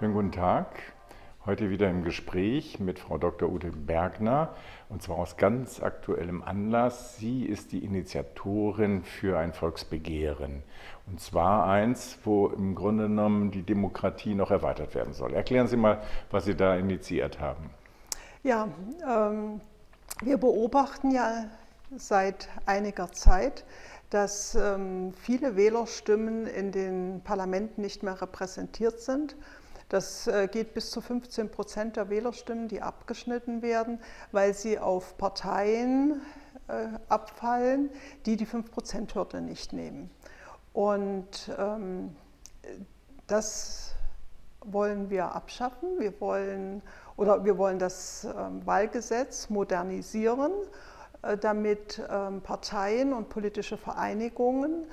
Schönen guten Tag. Heute wieder im Gespräch mit Frau Dr. Ute Bergner und zwar aus ganz aktuellem Anlass. Sie ist die Initiatorin für ein Volksbegehren und zwar eins, wo im Grunde genommen die Demokratie noch erweitert werden soll. Erklären Sie mal, was Sie da initiiert haben. Ja, ähm, wir beobachten ja seit einiger Zeit, dass ähm, viele Wählerstimmen in den Parlamenten nicht mehr repräsentiert sind. Das äh, geht bis zu 15 Prozent der Wählerstimmen, die abgeschnitten werden, weil sie auf Parteien äh, abfallen, die die 5-Prozent-Hürde nicht nehmen. Und ähm, das wollen wir abschaffen. Wir wollen, oder wir wollen das ähm, Wahlgesetz modernisieren äh, damit ähm, Parteien und politische Vereinigungen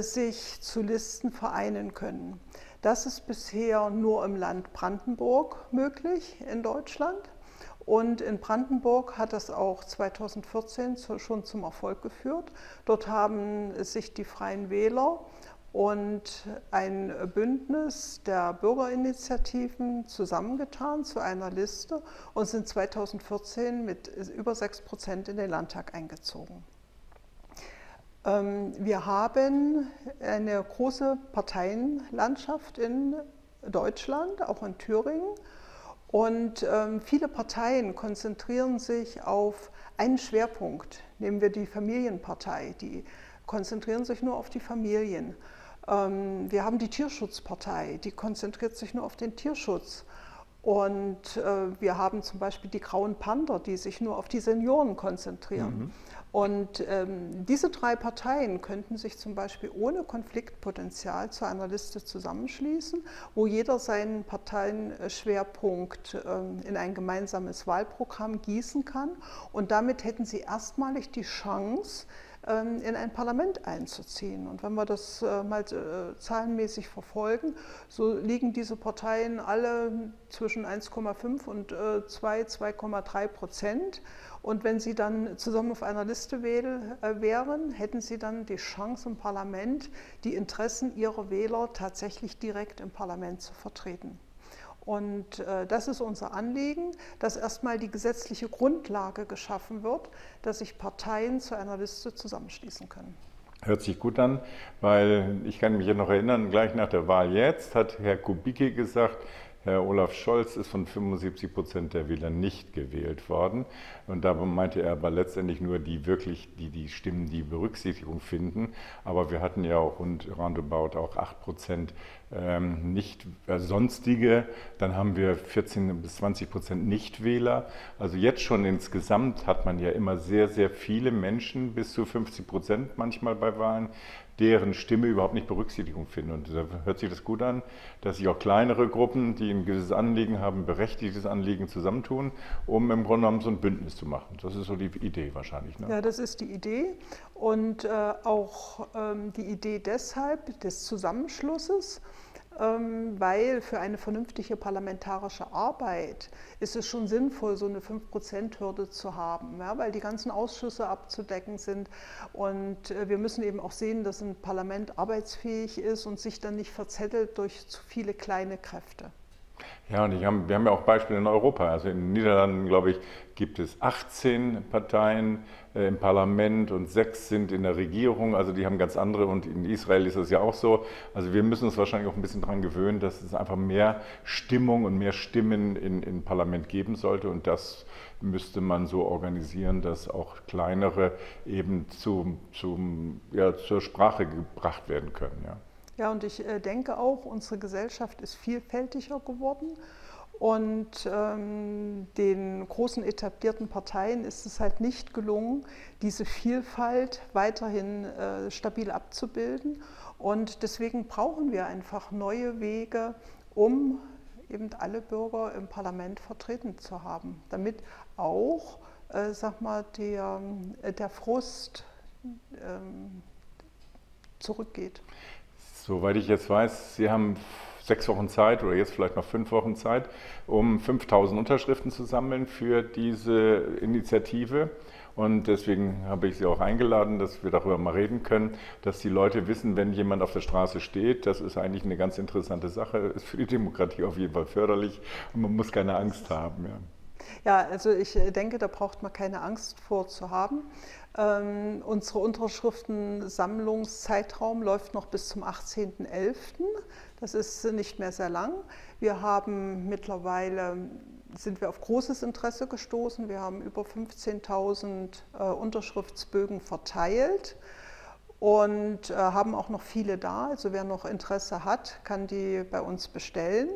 sich zu Listen vereinen können. Das ist bisher nur im Land Brandenburg möglich in Deutschland. Und in Brandenburg hat das auch 2014 schon zum Erfolg geführt. Dort haben sich die Freien Wähler und ein Bündnis der Bürgerinitiativen zusammengetan zu einer Liste und sind 2014 mit über 6 Prozent in den Landtag eingezogen. Ähm, wir haben eine große Parteienlandschaft in Deutschland, auch in Thüringen. Und ähm, viele Parteien konzentrieren sich auf einen Schwerpunkt. Nehmen wir die Familienpartei, die konzentrieren sich nur auf die Familien. Ähm, wir haben die Tierschutzpartei, die konzentriert sich nur auf den Tierschutz. Und äh, wir haben zum Beispiel die Grauen Panther, die sich nur auf die Senioren konzentrieren. Mhm. Und ähm, diese drei Parteien könnten sich zum Beispiel ohne Konfliktpotenzial zu einer Liste zusammenschließen, wo jeder seinen Parteienschwerpunkt ähm, in ein gemeinsames Wahlprogramm gießen kann. Und damit hätten sie erstmalig die Chance, in ein Parlament einzuziehen. Und wenn wir das äh, mal äh, zahlenmäßig verfolgen, so liegen diese Parteien alle zwischen 1,5 und 2, äh, 2,3 Prozent. Und wenn sie dann zusammen auf einer Liste wären, hätten sie dann die Chance im Parlament, die Interessen ihrer Wähler tatsächlich direkt im Parlament zu vertreten. Und äh, das ist unser Anliegen, dass erstmal die gesetzliche Grundlage geschaffen wird, dass sich Parteien zu einer Liste zusammenschließen können. Hört sich gut an, weil ich kann mich ja noch erinnern, gleich nach der Wahl jetzt hat Herr Kubicki gesagt, Herr Olaf Scholz ist von 75 Prozent der Wähler nicht gewählt worden. Und da meinte er aber letztendlich nur die wirklich, die, die Stimmen, die Berücksichtigung finden. Aber wir hatten ja auch rund roundabout auch 8 Prozent ähm, nicht äh, sonstige. Dann haben wir 14 bis 20 Prozent Nichtwähler. Also jetzt schon insgesamt hat man ja immer sehr, sehr viele Menschen, bis zu 50 Prozent manchmal bei Wahlen, deren Stimme überhaupt nicht Berücksichtigung finden. Und da hört sich das gut an, dass sich auch kleinere Gruppen, die ein gewisses Anliegen haben, berechtigtes Anliegen zusammentun, um im Grunde genommen so ein Bündnis zu machen. Das ist so die Idee wahrscheinlich. Ne? Ja, das ist die Idee und äh, auch ähm, die Idee deshalb des Zusammenschlusses weil für eine vernünftige parlamentarische Arbeit ist es schon sinnvoll, so eine 5%-Hürde zu haben, ja, weil die ganzen Ausschüsse abzudecken sind. Und äh, wir müssen eben auch sehen, dass ein Parlament arbeitsfähig ist und sich dann nicht verzettelt durch zu viele kleine Kräfte. Ja, und haben, wir haben ja auch Beispiele in Europa. Also in den Niederlanden, glaube ich, gibt es 18 Parteien äh, im Parlament und sechs sind in der Regierung. Also die haben ganz andere und in Israel ist das ja auch so. Also wir müssen uns wahrscheinlich auch ein bisschen daran gewöhnen, dass es einfach mehr Stimmung und mehr Stimmen in, im Parlament geben sollte. Und das müsste man so organisieren, dass auch kleinere eben zum, zum, ja, zur Sprache gebracht werden können. Ja. Ja, und ich äh, denke auch, unsere Gesellschaft ist vielfältiger geworden. Und ähm, den großen etablierten Parteien ist es halt nicht gelungen, diese Vielfalt weiterhin äh, stabil abzubilden. Und deswegen brauchen wir einfach neue Wege, um eben alle Bürger im Parlament vertreten zu haben, damit auch, äh, sag mal, der, äh, der Frust ähm, zurückgeht. Soweit ich jetzt weiß, Sie haben sechs Wochen Zeit oder jetzt vielleicht noch fünf Wochen Zeit, um 5000 Unterschriften zu sammeln für diese Initiative. Und deswegen habe ich Sie auch eingeladen, dass wir darüber mal reden können, dass die Leute wissen, wenn jemand auf der Straße steht, das ist eigentlich eine ganz interessante Sache, ist für die Demokratie auf jeden Fall förderlich und man muss keine Angst haben. Ja. Ja, also ich äh, denke, da braucht man keine Angst vor zu haben. Ähm, unsere Unterschriftensammlungszeitraum läuft noch bis zum 18.11. Das ist nicht mehr sehr lang. Wir haben mittlerweile sind wir auf großes Interesse gestoßen. Wir haben über 15.000 äh, Unterschriftsbögen verteilt und äh, haben auch noch viele da. Also wer noch Interesse hat, kann die bei uns bestellen.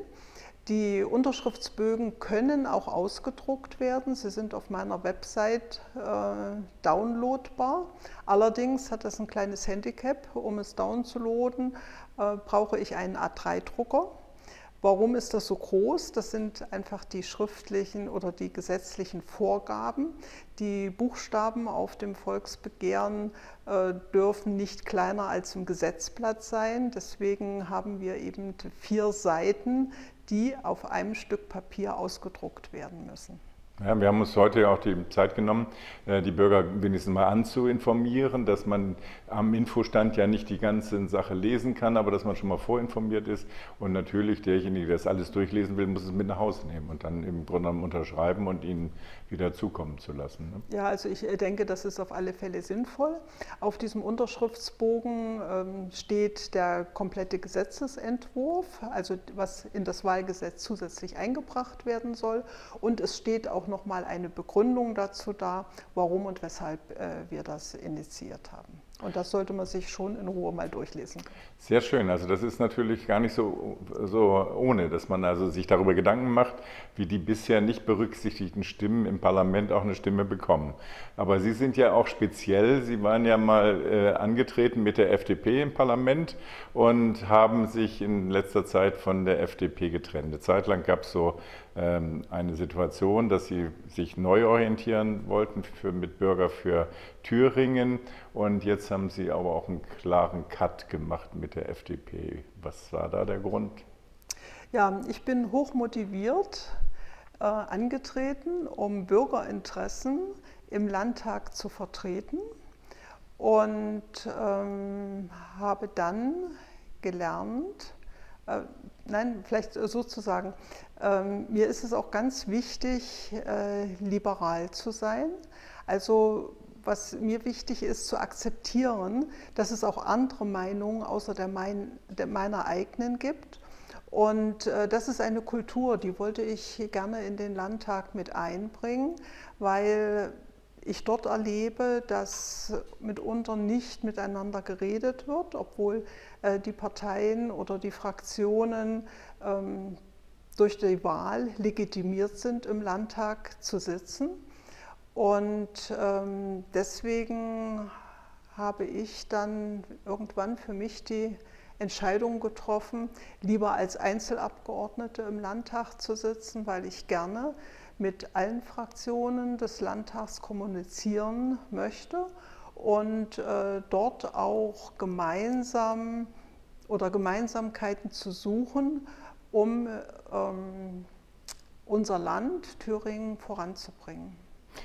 Die Unterschriftsbögen können auch ausgedruckt werden. Sie sind auf meiner Website äh, downloadbar. Allerdings hat das ein kleines Handicap. Um es downzuladen, äh, brauche ich einen A3-Drucker. Warum ist das so groß? Das sind einfach die schriftlichen oder die gesetzlichen Vorgaben. Die Buchstaben auf dem Volksbegehren äh, dürfen nicht kleiner als im Gesetzblatt sein. Deswegen haben wir eben vier Seiten, die auf einem Stück Papier ausgedruckt werden müssen. Ja, wir haben uns heute auch die Zeit genommen, äh, die Bürger wenigstens mal anzuinformieren, dass man am Infostand ja nicht die ganze Sache lesen kann, aber dass man schon mal vorinformiert ist. Und natürlich derjenige, der das alles durchlesen will, muss es mit nach Hause nehmen und dann im Grunde genommen unterschreiben und ihnen wieder zukommen zu lassen. Ne? Ja, also ich äh, denke, das ist auf alle Fälle sinnvoll. Auf diesem Unterschriftsbogen ähm, steht der komplette Gesetzesentwurf, also was in das Wahlgesetz zusätzlich eingebracht werden soll. Und es steht auch nochmal eine Begründung dazu da, warum und weshalb äh, wir das initiiert haben. Und das sollte man sich schon in Ruhe mal durchlesen. Sehr schön. Also das ist natürlich gar nicht so, so ohne, dass man also sich darüber Gedanken macht, wie die bisher nicht berücksichtigten Stimmen im Parlament auch eine Stimme bekommen. Aber Sie sind ja auch speziell. Sie waren ja mal äh, angetreten mit der FDP im Parlament und haben sich in letzter Zeit von der FDP getrennt. Eine Zeit lang gab es so eine Situation, dass sie sich neu orientieren wollten für Mitbürger für Thüringen und jetzt haben sie aber auch einen klaren Cut gemacht mit der FDP. Was war da der Grund? Ja, ich bin hoch motiviert äh, angetreten, um Bürgerinteressen im Landtag zu vertreten und ähm, habe dann gelernt, nein, vielleicht sozusagen, ähm, mir ist es auch ganz wichtig, äh, liberal zu sein. Also was mir wichtig ist, zu akzeptieren, dass es auch andere Meinungen außer der, mein, der meiner eigenen gibt. Und äh, das ist eine Kultur, die wollte ich gerne in den Landtag mit einbringen, weil ich dort erlebe, dass mitunter nicht miteinander geredet wird, obwohl äh, die Parteien oder die Fraktionen ähm, durch die Wahl legitimiert sind, im Landtag zu sitzen. Und ähm, deswegen habe ich dann irgendwann für mich die Entscheidung getroffen, lieber als Einzelabgeordnete im Landtag zu sitzen, weil ich gerne mit allen Fraktionen des Landtags kommunizieren möchte und äh, dort auch gemeinsam oder Gemeinsamkeiten zu suchen, um ähm, unser Land, Thüringen, voranzubringen.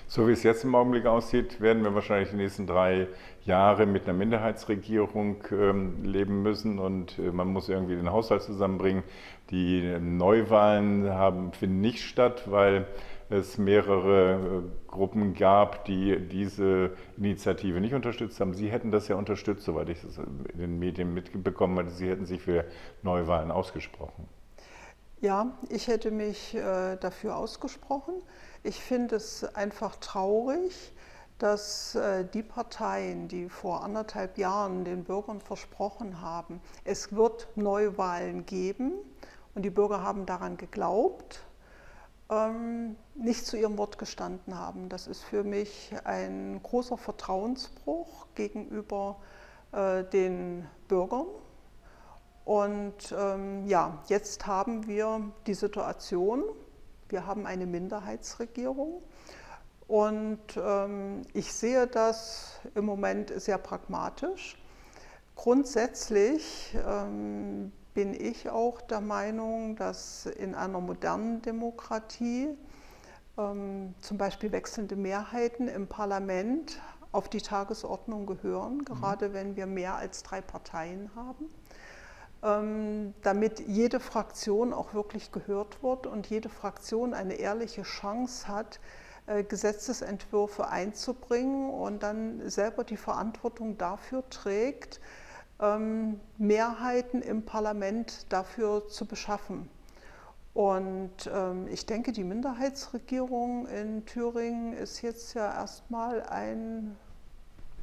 So wie es jetzt im Augenblick aussieht, werden wir wahrscheinlich die nächsten drei Jahre mit einer Minderheitsregierung ähm, leben müssen und äh, man muss irgendwie den Haushalt zusammenbringen. Die Neuwahlen haben, finden nicht statt, weil es mehrere äh, Gruppen gab, die diese Initiative nicht unterstützt haben. Sie hätten das ja unterstützt, soweit ich es in den Medien mitbekommen hatte. Sie hätten sich für Neuwahlen ausgesprochen. Ja, ich hätte mich äh, dafür ausgesprochen. Ich finde es einfach traurig, dass äh, die Parteien, die vor anderthalb Jahren den Bürgern versprochen haben, es wird Neuwahlen geben und die Bürger haben daran geglaubt, ähm, nicht zu ihrem Wort gestanden haben. Das ist für mich ein großer Vertrauensbruch gegenüber äh, den Bürgern. Und ähm, ja, jetzt haben wir die Situation, wir haben eine Minderheitsregierung und ähm, ich sehe das im Moment sehr pragmatisch. Grundsätzlich ähm, bin ich auch der Meinung, dass in einer modernen Demokratie ähm, zum Beispiel wechselnde Mehrheiten im Parlament auf die Tagesordnung gehören, gerade mhm. wenn wir mehr als drei Parteien haben, damit jede Fraktion auch wirklich gehört wird und jede Fraktion eine ehrliche Chance hat, äh, Gesetzesentwürfe einzubringen und dann selber die Verantwortung dafür trägt, ähm, Mehrheiten im Parlament dafür zu beschaffen. Und ähm, ich denke, die Minderheitsregierung in Thüringen ist jetzt ja erstmal ein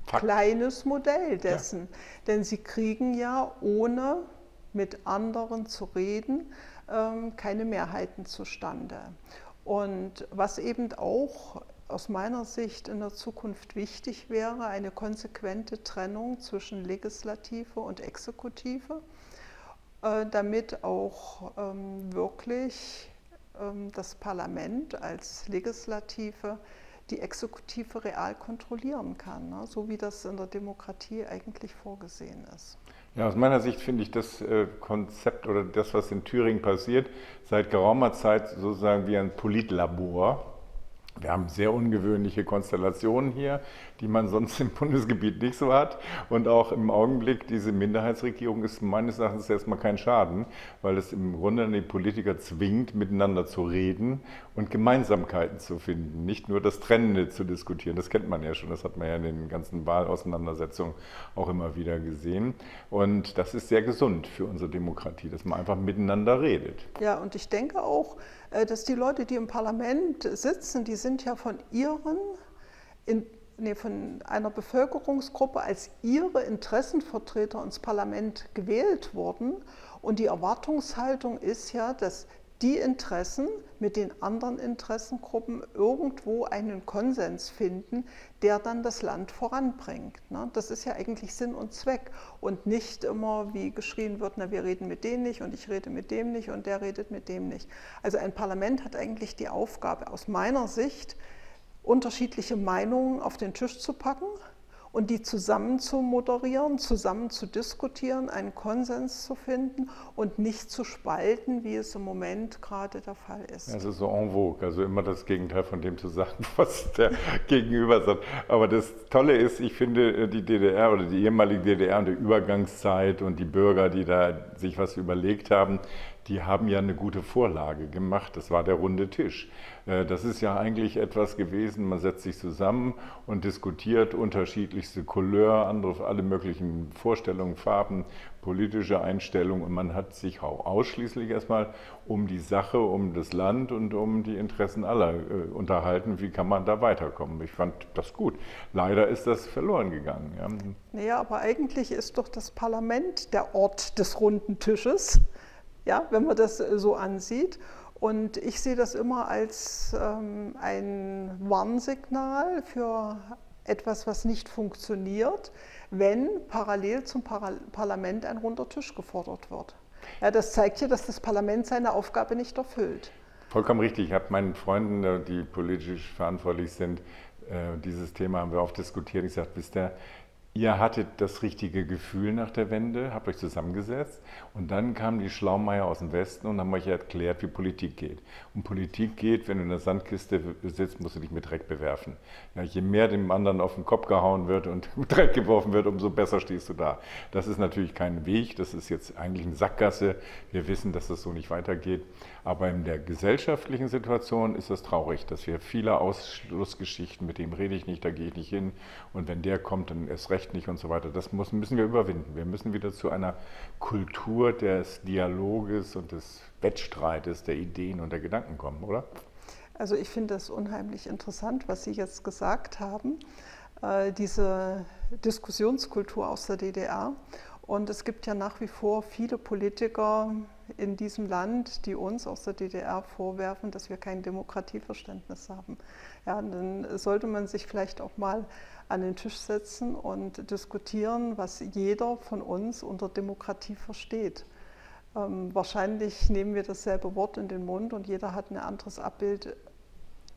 Fakt. kleines Modell dessen. Ja. Denn sie kriegen ja, ohne mit anderen zu reden, ähm, keine Mehrheiten zustande. Und was eben auch aus meiner Sicht in der Zukunft wichtig wäre, eine konsequente Trennung zwischen Legislative und Exekutive, äh, damit auch ähm, wirklich ähm, das Parlament als Legislative die Exekutive real kontrollieren kann, ne? so wie das in der Demokratie eigentlich vorgesehen ist. Ja, aus meiner Sicht finde ich das äh, Konzept oder das, was in Thüringen passiert, seit geraumer Zeit sozusagen wie ein Politlabor. Wir haben sehr ungewöhnliche Konstellationen hier, die man sonst im Bundesgebiet nicht so hat. Und auch im Augenblick, diese Minderheitsregierung ist meines Erachtens erstmal kein Schaden, weil es im Grunde die Politiker zwingt, miteinander zu reden und Gemeinsamkeiten zu finden. Nicht nur das Trennende zu diskutieren, das kennt man ja schon, das hat man ja in den ganzen Wahlauseinandersetzungen auch immer wieder gesehen. Und das ist sehr gesund für unsere Demokratie, dass man einfach miteinander redet. Ja, und ich denke auch, dass die Leute, die im Parlament sitzen, die sind ja von ihren, in, nee, von einer Bevölkerungsgruppe als ihre Interessenvertreter ins Parlament gewählt worden. Und die Erwartungshaltung ist ja, dass die Interessen mit den anderen Interessengruppen irgendwo einen Konsens finden, der dann das Land voranbringt. Ne? Das ist ja eigentlich Sinn und Zweck und nicht immer, wie geschrien wird, na, wir reden mit denen nicht und ich rede mit dem nicht und der redet mit dem nicht. Also ein Parlament hat eigentlich die Aufgabe, aus meiner Sicht, unterschiedliche Meinungen auf den Tisch zu packen und die zusammen zu moderieren, zusammen zu diskutieren, einen Konsens zu finden und nicht zu spalten, wie es im Moment gerade der Fall ist. Also so en vogue, also immer das Gegenteil von dem zu sagen, was der Gegenüber sagt. Aber das Tolle ist, ich finde die DDR oder die ehemalige DDR und die Übergangszeit und die Bürger, die da sich was überlegt haben, die haben ja eine gute Vorlage gemacht. Das war der runde Tisch. Äh, das ist ja eigentlich etwas gewesen, man setzt sich zusammen und diskutiert unterschiedlichste Couleur, andere, alle möglichen Vorstellungen, Farben, politische Einstellungen und man hat sich auch ausschließlich erstmal um die Sache, um das Land und um die Interessen aller äh, unterhalten. Wie kann man da weiterkommen? Ich fand das gut. Leider ist das verloren gegangen. Ja. Naja, aber eigentlich ist doch das Parlament der Ort des runden Tisches ja, wenn man das äh, so ansieht. Und ich sehe das immer als ähm, ein Warnsignal für etwas, was nicht funktioniert, wenn parallel zum Par Parlament ein runder Tisch gefordert wird. Ja, das zeigt ja, dass das Parlament seine Aufgabe nicht erfüllt. Vollkommen richtig. Ich habe meinen Freunden, äh, die politisch verantwortlich sind, äh, dieses Thema haben wir oft diskutiert. Ich sage, bis der Ihr hattet das richtige Gefühl nach der Wende, habt euch zusammengesetzt und dann kamen die Schlaumeier aus dem Westen und haben euch erklärt, wie Politik geht. Und Politik geht, wenn du in der Sandkiste sitzt, musst du dich mit Dreck bewerfen. Ja, je mehr dem anderen auf den Kopf gehauen wird und Dreck geworfen wird, umso besser stehst du da. Das ist natürlich kein Weg, das ist jetzt eigentlich eine Sackgasse. Wir wissen, dass das so nicht weitergeht. Aber in der gesellschaftlichen Situation ist es traurig, dass wir viele Ausschlussgeschichten, mit dem rede ich nicht, da gehe ich nicht hin und wenn der kommt, dann erst recht nicht und so weiter. Das müssen wir überwinden. Wir müssen wieder zu einer Kultur des Dialoges und des Wettstreites der Ideen und der Gedanken kommen, oder? Also ich finde das unheimlich interessant, was Sie jetzt gesagt haben, äh, diese Diskussionskultur aus der DDR. Und es gibt ja nach wie vor viele Politiker in diesem Land, die uns aus der DDR vorwerfen, dass wir kein Demokratieverständnis haben. Ja, dann sollte man sich vielleicht auch mal an den Tisch setzen und diskutieren, was jeder von uns unter Demokratie versteht. Ähm, wahrscheinlich nehmen wir dasselbe Wort in den Mund und jeder hat ein anderes Abbild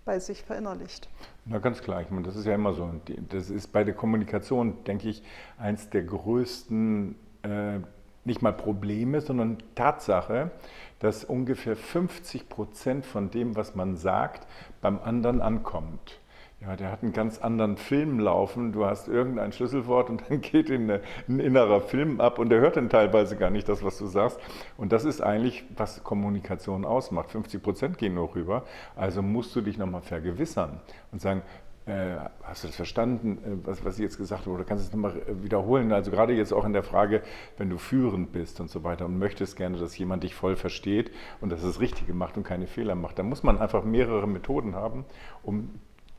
bei sich verinnerlicht. Na ganz klar, ich meine, das ist ja immer so. Das ist bei der Kommunikation, denke ich, eins der größten äh, nicht mal Probleme, sondern Tatsache, dass ungefähr 50 Prozent von dem, was man sagt, beim anderen ankommt. Ja, der hat einen ganz anderen Film laufen. Du hast irgendein Schlüsselwort und dann geht in ein innerer Film ab und der hört dann teilweise gar nicht das, was du sagst. Und das ist eigentlich, was Kommunikation ausmacht. 50 Prozent gehen nur rüber. Also musst du dich nochmal vergewissern und sagen, äh, hast du das verstanden, äh, was, was jetzt gesagt oder kannst du es nochmal äh, wiederholen? Also gerade jetzt auch in der Frage, wenn du führend bist und so weiter und möchtest gerne, dass jemand dich voll versteht und dass es Richtige macht und keine Fehler macht, dann muss man einfach mehrere Methoden haben, um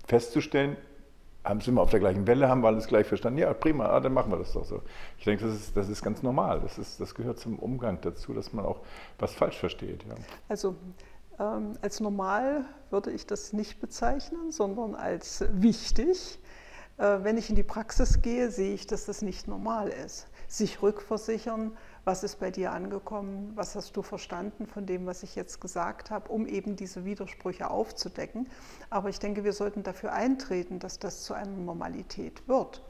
festzustellen, haben sind wir auf der gleichen Welle, haben wir alles gleich verstanden. Ja, prima, ah, dann machen wir das doch so. Ich denke, das ist, das ist ganz normal. Das, ist, das gehört zum Umgang dazu, dass man auch was falsch versteht. Ja. Also ähm, als normal würde ich das nicht bezeichnen, sondern als wichtig. Äh, wenn ich in die Praxis gehe, sehe ich, dass das nicht normal ist. Sich rückversichern, was ist bei dir angekommen, was hast du verstanden von dem, was ich jetzt gesagt habe, um eben diese Widersprüche aufzudecken. Aber ich denke, wir sollten dafür eintreten, dass das zu einer Normalität wird.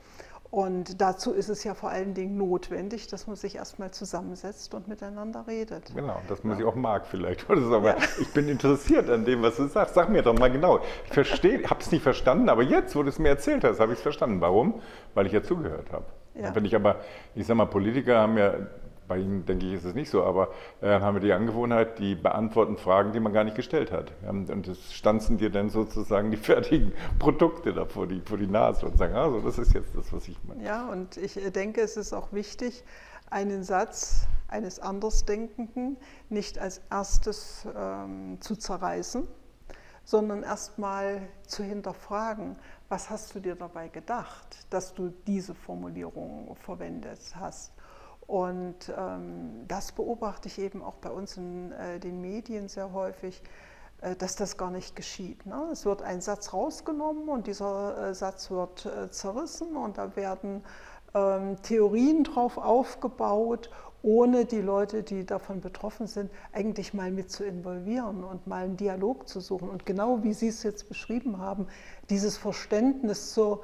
Und dazu ist es ja vor allen Dingen notwendig, dass man sich erstmal zusammensetzt und miteinander redet. Genau, dass man ja. sich auch mag vielleicht. aber ja. ich bin interessiert an dem, was du sagst. Sag mir doch mal genau. Ich verstehe, habe es nicht verstanden, aber jetzt, wo du es mir erzählt hast, habe ich es verstanden. Warum? Weil ich ja zugehört habe. Ja. Wenn ich aber, ich sage mal, Politiker haben ja bei Ihnen denke ich, ist es nicht so, aber äh, haben wir die Angewohnheit, die beantworten Fragen, die man gar nicht gestellt hat. Und es stanzen dir dann sozusagen die fertigen Produkte da vor die, vor die Nase und sagen, also das ist jetzt das, was ich meine. Ja, und ich äh, denke, es ist auch wichtig, einen Satz eines Andersdenkenden nicht als erstes ähm, zu zerreißen, sondern erstmal zu hinterfragen, was hast du dir dabei gedacht, dass du diese Formulierung verwendet hast. Und ähm, das beobachte ich eben auch bei uns in äh, den Medien sehr häufig, äh, dass das gar nicht geschieht. Ne? Es wird ein Satz rausgenommen und dieser äh, Satz wird äh, zerrissen und da werden ähm, Theorien drauf aufgebaut, ohne die Leute, die davon betroffen sind, eigentlich mal mit zu involvieren und mal einen Dialog zu suchen. Und genau wie Sie es jetzt beschrieben haben, dieses Verständnis zu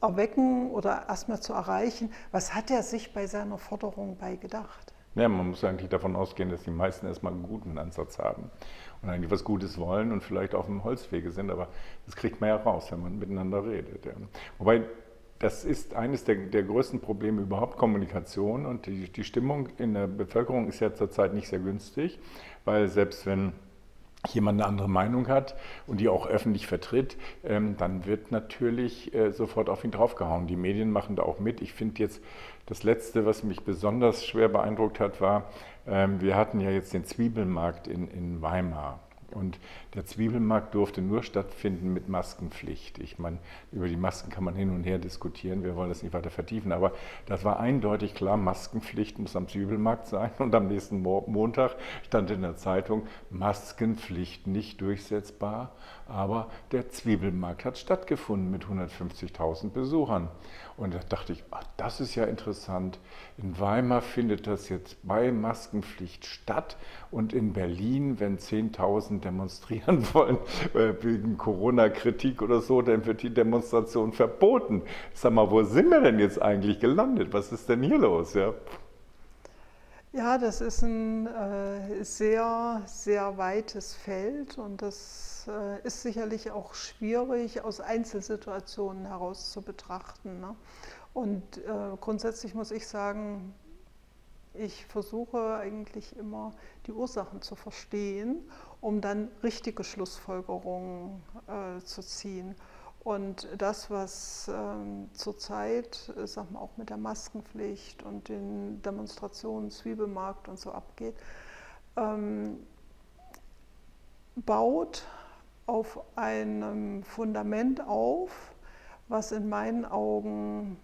erwecken oder erstmal zu erreichen, was hat er sich bei seiner Forderung bei gedacht? Ja, man muss eigentlich davon ausgehen, dass die meisten erstmal einen guten Ansatz haben und eigentlich was Gutes wollen und vielleicht auf dem Holzwege sind, aber das kriegt man ja raus, wenn man miteinander redet. Ja. Wobei das ist eines der, der, größten Probleme überhaupt, Kommunikation und die, die Stimmung in der Bevölkerung ist ja zurzeit nicht sehr günstig, weil selbst wenn jemand eine andere Meinung hat und die auch öffentlich vertritt, ähm, dann wird natürlich äh, sofort auf ihn draufgehauen. Die Medien machen da auch mit. Ich finde jetzt das Letzte, was mich besonders schwer beeindruckt hat, war, ähm, wir hatten ja jetzt den Zwiebelmarkt in, in Weimar. Und der Zwiebelmarkt durfte nur stattfinden mit Maskenpflicht. Ich meine, über die Masken kann man hin und her diskutieren, wir wollen das nicht weiter vertiefen, aber das war eindeutig klar, Maskenpflicht muss am Zwiebelmarkt sein. Und am nächsten Montag stand in der Zeitung, Maskenpflicht nicht durchsetzbar, aber der Zwiebelmarkt hat stattgefunden mit 150.000 Besuchern. Und da dachte ich, ach, das ist ja interessant. In Weimar findet das jetzt bei Maskenpflicht statt und in Berlin, wenn 10.000 demonstrieren wollen äh, wegen Corona-Kritik oder so, dann wird die Demonstration verboten. Sag mal, wo sind wir denn jetzt eigentlich gelandet? Was ist denn hier los? Ja? Ja, das ist ein äh, sehr, sehr weites Feld und das äh, ist sicherlich auch schwierig aus Einzelsituationen heraus zu betrachten. Ne? Und äh, grundsätzlich muss ich sagen, ich versuche eigentlich immer die Ursachen zu verstehen, um dann richtige Schlussfolgerungen äh, zu ziehen. Und das, was ähm, zurzeit, äh, sag mal, auch mit der Maskenpflicht und den Demonstrationen, Zwiebelmarkt und so abgeht, ähm, baut auf einem Fundament auf, was in meinen Augen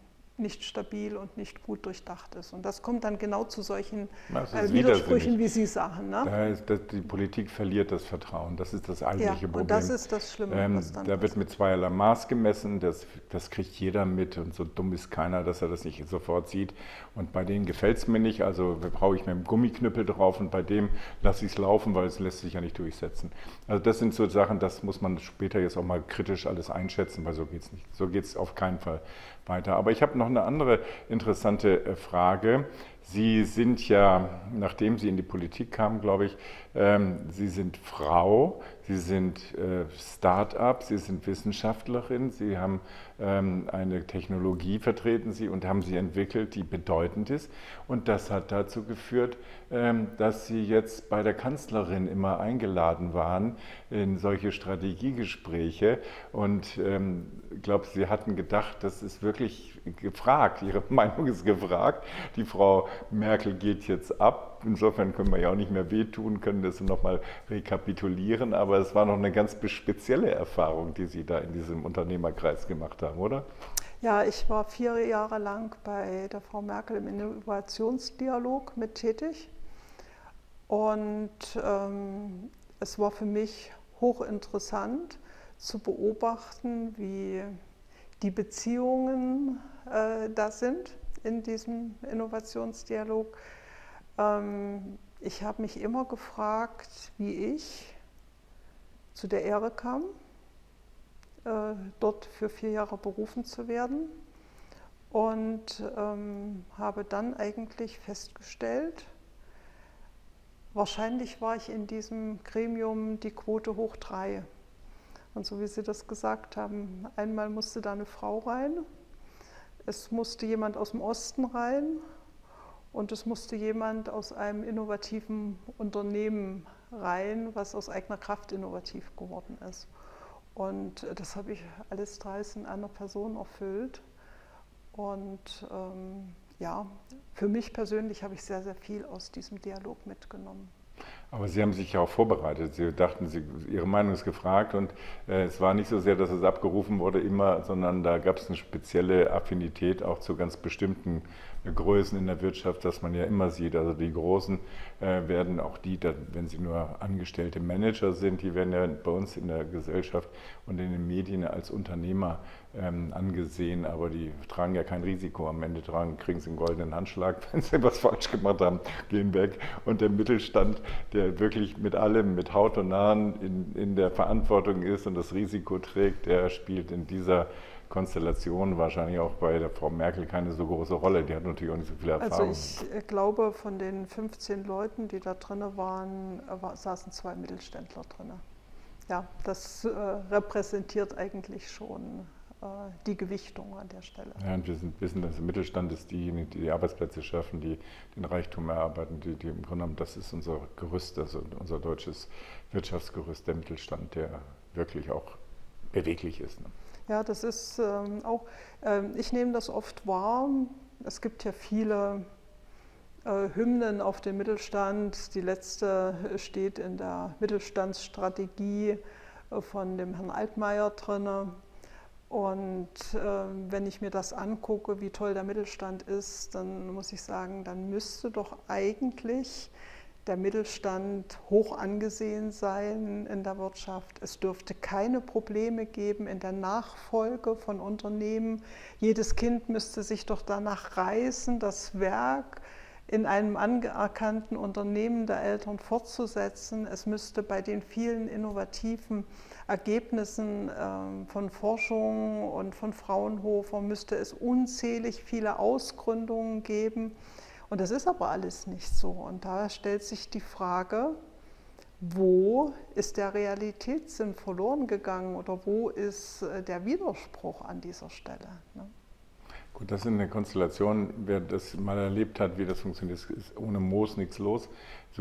nicht stabil und nicht gut durchdacht ist. Und das kommt dann genau zu solchen äh, Widersprüchen, wie Sie sagen. Ne? Da ist, das, die Politik verliert das Vertrauen. Das ist das eigentliche ja, Problem. Und das ist das Schlimme. Ähm, da wird mit zweierlei Maß gemessen. Das, das kriegt jeder mit. Und so dumm ist keiner, dass er das nicht sofort sieht. Und bei denen gefällt es mir nicht. Also brauche ich mit dem Gummiknüppel drauf. Und bei dem lasse ich es laufen, weil es lässt sich ja nicht durchsetzen. Also das sind so Sachen, das muss man später jetzt auch mal kritisch alles einschätzen, weil so geht es nicht. So geht es auf keinen Fall weiter. Aber ich habe noch eine andere interessante äh, Frage. Sie sind ja, nachdem Sie in die Politik kamen, glaube ich, Sie sind Frau, Sie sind äh, Start-up, Sie sind Wissenschaftlerin, Sie haben ähm, eine Technologie vertreten Sie und haben sie entwickelt, die bedeutend ist. Und das hat dazu geführt, ähm, dass Sie jetzt bei der Kanzlerin immer eingeladen waren in solche Strategiegespräche. Und ähm, ich glaube, Sie hatten gedacht, das ist wirklich gefragt, Ihre Meinung ist gefragt. Die Frau Merkel geht jetzt ab Insofern können wir ja auch nicht mehr wehtun, können das nochmal rekapitulieren. Aber es war noch eine ganz spezielle Erfahrung, die Sie da in diesem Unternehmerkreis gemacht haben, oder? Ja, ich war vier Jahre lang bei der Frau Merkel im Innovationsdialog mit tätig. Und ähm, es war für mich hochinteressant zu beobachten, wie die Beziehungen äh, da sind in diesem Innovationsdialog ähm, ich habe mich immer gefragt, wie ich zu der Ehre kam, äh, dort für vier Jahre berufen zu werden und ähm, habe dann eigentlich festgestellt, wahrscheinlich war ich in diesem Gremium die Quote hoch drei. Und so wie Sie das gesagt haben, einmal musste da eine Frau rein, es musste jemand aus dem Osten rein und es musste jemand aus einem innovativen Unternehmen rein, was aus eigener Kraft innovativ geworden ist. Und das habe ich alles drei in einer Person erfüllt. Und ähm, ja, für mich persönlich habe ich sehr, sehr viel aus diesem Dialog mitgenommen. Aber Sie haben sich ja auch vorbereitet. Sie dachten, Sie, Ihre Meinung ist gefragt und äh, es war nicht so sehr, dass es abgerufen wurde immer, sondern da gab es eine spezielle Affinität auch zu ganz bestimmten Größen in der Wirtschaft, dass man ja immer sieht. Also die Großen äh, werden auch die, wenn sie nur angestellte Manager sind, die werden ja bei uns in der Gesellschaft und in den Medien als Unternehmer ähm, angesehen, aber die tragen ja kein Risiko. Am Ende tragen, kriegen sie einen goldenen Handschlag, wenn sie was falsch gemacht haben, gehen weg. Und der Mittelstand, der wirklich mit allem, mit Haut und Haaren in, in der Verantwortung ist und das Risiko trägt, der spielt in dieser Konstellation wahrscheinlich auch bei der Frau Merkel keine so große Rolle. Die hat natürlich auch nicht so viel Erfahrung. Also ich glaube, von den 15 Leuten, die da drin waren, war, saßen zwei Mittelständler drin. Ja, das äh, repräsentiert eigentlich schon äh, die Gewichtung an der Stelle. Ja, und wir sind, wissen, dass der Mittelstand ist diejenigen, die die Arbeitsplätze schaffen, die den Reichtum erarbeiten, die, die im Grunde genommen, das ist unser Gerüst, also unser deutsches Wirtschaftsgerüst, der Mittelstand, der wirklich auch beweglich ist. Ne? Ja, das ist ähm, auch, ähm, ich nehme das oft wahr. Es gibt ja viele äh, Hymnen auf den Mittelstand. Die letzte steht in der Mittelstandsstrategie äh, von dem Herrn Altmaier drin. Und äh, wenn ich mir das angucke, wie toll der Mittelstand ist, dann muss ich sagen, dann müsste doch eigentlich der Mittelstand hoch angesehen sein in der Wirtschaft. Es dürfte keine Probleme geben in der Nachfolge von Unternehmen. Jedes Kind müsste sich doch danach reißen, das Werk in einem anerkannten Unternehmen der Eltern fortzusetzen. Es müsste bei den vielen innovativen Ergebnissen ähm, von Forschung und von Fraunhofer müsste es unzählig viele Ausgründungen geben und das ist aber alles nicht so. Und da stellt sich die Frage, wo ist der Realitätssinn verloren gegangen oder wo ist äh, der Widerspruch an dieser Stelle? Ne? Gut, das ist eine Konstellation, wer das mal erlebt hat, wie das funktioniert, ist ohne Moos nichts los.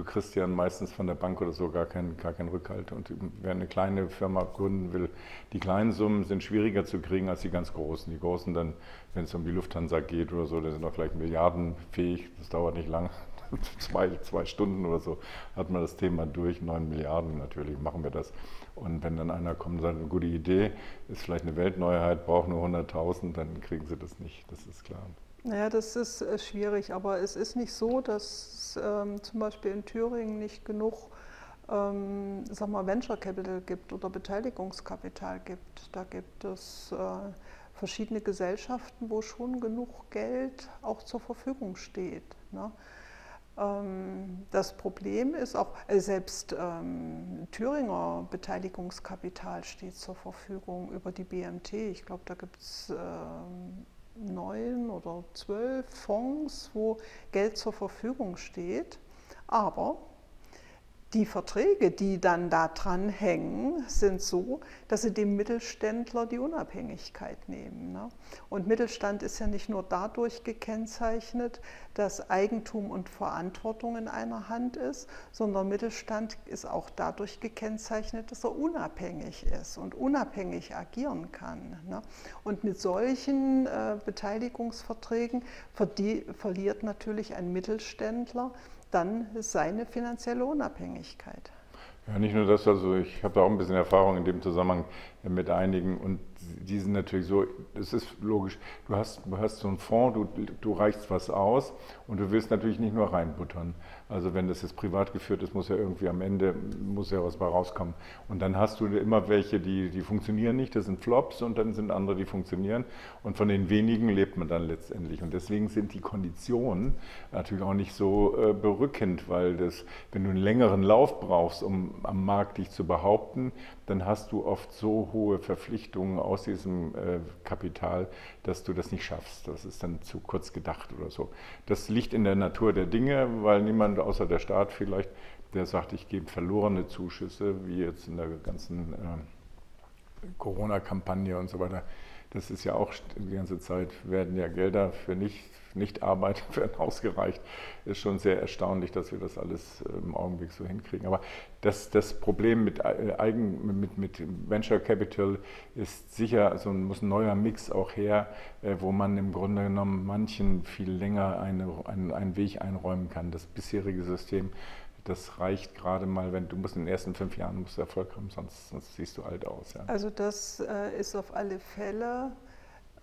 Kriegst ja meistens von der Bank oder so gar keinen gar kein Rückhalt. Und wer eine kleine Firma gründen will, die kleinen Summen sind schwieriger zu kriegen als die ganz großen. Die großen dann, wenn es um die Lufthansa geht oder so, da sind auch vielleicht milliardenfähig, das dauert nicht lang. zwei, zwei Stunden oder so hat man das Thema durch, neun Milliarden natürlich machen wir das. Und wenn dann einer kommt und sagt, eine gute Idee, ist vielleicht eine Weltneuheit, braucht nur 100.000, dann kriegen sie das nicht, das ist klar. Naja, das ist äh, schwierig, aber es ist nicht so, dass ähm, zum Beispiel in Thüringen nicht genug ähm, sag mal, Venture Capital gibt oder Beteiligungskapital gibt. Da gibt es äh, verschiedene Gesellschaften, wo schon genug Geld auch zur Verfügung steht. Ne? Ähm, das Problem ist auch, äh, selbst ähm, Thüringer Beteiligungskapital steht zur Verfügung über die BMT. Ich glaube, da gibt es ähm, neun oder zwölf Fonds, wo Geld zur Verfügung steht. Aber die Verträge, die dann da dran hängen, sind so, dass sie dem Mittelständler die Unabhängigkeit nehmen. Ne? Und Mittelstand ist ja nicht nur dadurch gekennzeichnet, dass Eigentum und Verantwortung in einer Hand ist, sondern Mittelstand ist auch dadurch gekennzeichnet, dass er unabhängig ist und unabhängig agieren kann. Ne? Und mit solchen äh, Beteiligungsverträgen verliert natürlich ein Mittelständler dann seine finanzielle Unabhängigkeit. Ja, nicht nur das, also ich habe da auch ein bisschen Erfahrung in dem Zusammenhang mit einigen und die sind natürlich so, es ist logisch, du hast, du hast so einen Fonds, du, du reichst was aus und du willst natürlich nicht nur reinbuttern. Also wenn das jetzt privat geführt ist, muss ja irgendwie am Ende, muss ja was bei rauskommen. Und dann hast du immer welche, die, die funktionieren nicht, das sind Flops und dann sind andere, die funktionieren. Und von den wenigen lebt man dann letztendlich. Und deswegen sind die Konditionen natürlich auch nicht so äh, berückend, weil das, wenn du einen längeren Lauf brauchst, um am Markt dich zu behaupten, dann hast du oft so hohe Verpflichtungen aus diesem äh, Kapital, dass du das nicht schaffst. Das ist dann zu kurz gedacht oder so. Das liegt in der Natur der Dinge, weil niemand außer der Staat vielleicht, der sagt, ich gebe verlorene Zuschüsse, wie jetzt in der ganzen äh, Corona-Kampagne und so weiter. Das ist ja auch die ganze Zeit, werden ja Gelder für nicht, Nichtarbeiter werden ausgereicht. Ist schon sehr erstaunlich, dass wir das alles äh, im Augenblick so hinkriegen. Aber das, das Problem mit, äh, Eigen, mit, mit Venture Capital ist sicher, also muss ein neuer Mix auch her, äh, wo man im Grunde genommen manchen viel länger eine, einen, einen Weg einräumen kann. Das bisherige System das reicht gerade mal, wenn du musst in den ersten fünf Jahren musst du Erfolg haben, sonst, sonst siehst du alt aus. Ja. Also das äh, ist auf alle Fälle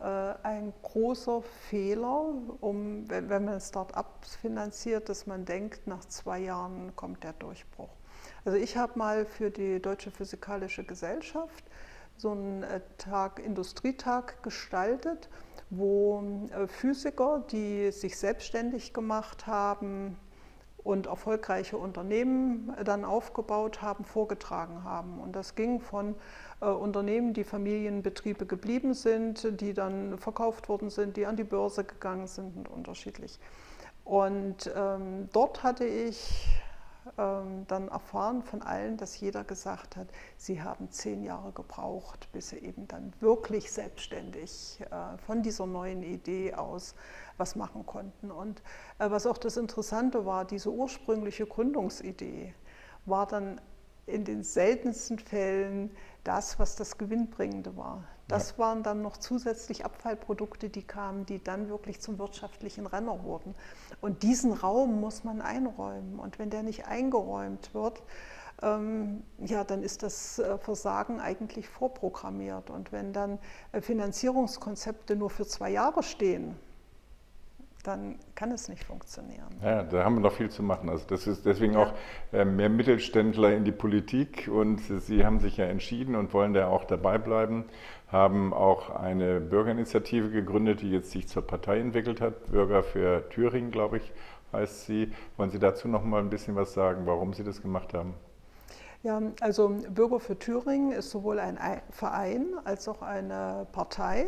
äh, ein großer Fehler, um, wenn, wenn man Start-ups finanziert, dass man denkt, nach zwei Jahren kommt der Durchbruch. Also ich habe mal für die Deutsche Physikalische Gesellschaft so einen äh, Tag, Industrietag gestaltet, wo äh, Physiker, die sich selbstständig gemacht haben, und erfolgreiche Unternehmen dann aufgebaut haben, vorgetragen haben. Und das ging von äh, Unternehmen, die Familienbetriebe geblieben sind, die dann verkauft worden sind, die an die Börse gegangen sind und unterschiedlich. Und ähm, dort hatte ich ähm, dann erfahren von allen, dass jeder gesagt hat, sie haben zehn Jahre gebraucht, bis sie eben dann wirklich selbstständig äh, von dieser neuen Idee aus was machen konnten. Und äh, was auch das Interessante war, diese ursprüngliche Gründungsidee war dann in den seltensten Fällen das, was das Gewinnbringende war. Das ja. waren dann noch zusätzlich Abfallprodukte, die kamen, die dann wirklich zum wirtschaftlichen Renner wurden. Und diesen Raum muss man einräumen. Und wenn der nicht eingeräumt wird, ähm, ja, dann ist das äh, Versagen eigentlich vorprogrammiert. Und wenn dann äh, Finanzierungskonzepte nur für zwei Jahre stehen, dann kann es nicht funktionieren. Ja, da haben wir noch viel zu machen. Also das ist deswegen ja. auch äh, mehr Mittelständler in die Politik und Sie haben sich ja entschieden und wollen da auch dabei bleiben, haben auch eine Bürgerinitiative gegründet, die jetzt sich zur Partei entwickelt hat. Bürger für Thüringen, glaube ich, heißt sie. Wollen Sie dazu noch mal ein bisschen was sagen, warum Sie das gemacht haben? Ja, also Bürger für Thüringen ist sowohl ein Verein als auch eine Partei.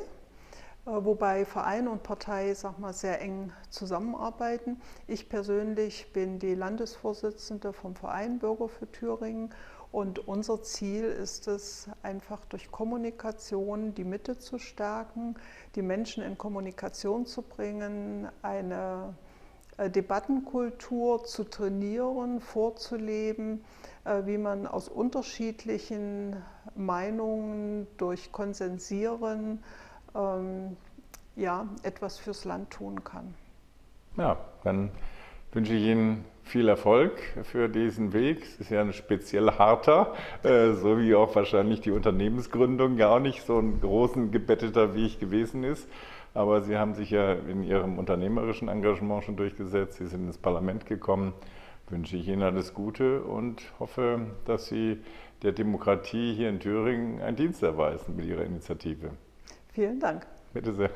Äh, wobei Verein und Partei sag mal, sehr eng zusammenarbeiten. Ich persönlich bin die Landesvorsitzende vom Verein Bürger für Thüringen und unser Ziel ist es, einfach durch Kommunikation die Mitte zu stärken, die Menschen in Kommunikation zu bringen, eine äh, Debattenkultur zu trainieren, vorzuleben, äh, wie man aus unterschiedlichen Meinungen durch Konsensieren ähm, ja, etwas fürs Land tun kann. Ja, dann wünsche ich Ihnen viel Erfolg für diesen Weg. Es ist ja ein speziell harter, äh, so wie auch wahrscheinlich die Unternehmensgründung auch nicht so ein großen gebetteter Weg gewesen ist. Aber Sie haben sich ja in Ihrem unternehmerischen Engagement schon durchgesetzt. Sie sind ins Parlament gekommen. Wünsche ich Ihnen alles Gute und hoffe, dass Sie der Demokratie hier in Thüringen einen Dienst erweisen mit Ihrer Initiative. Vielen Dank. Bitte sehr.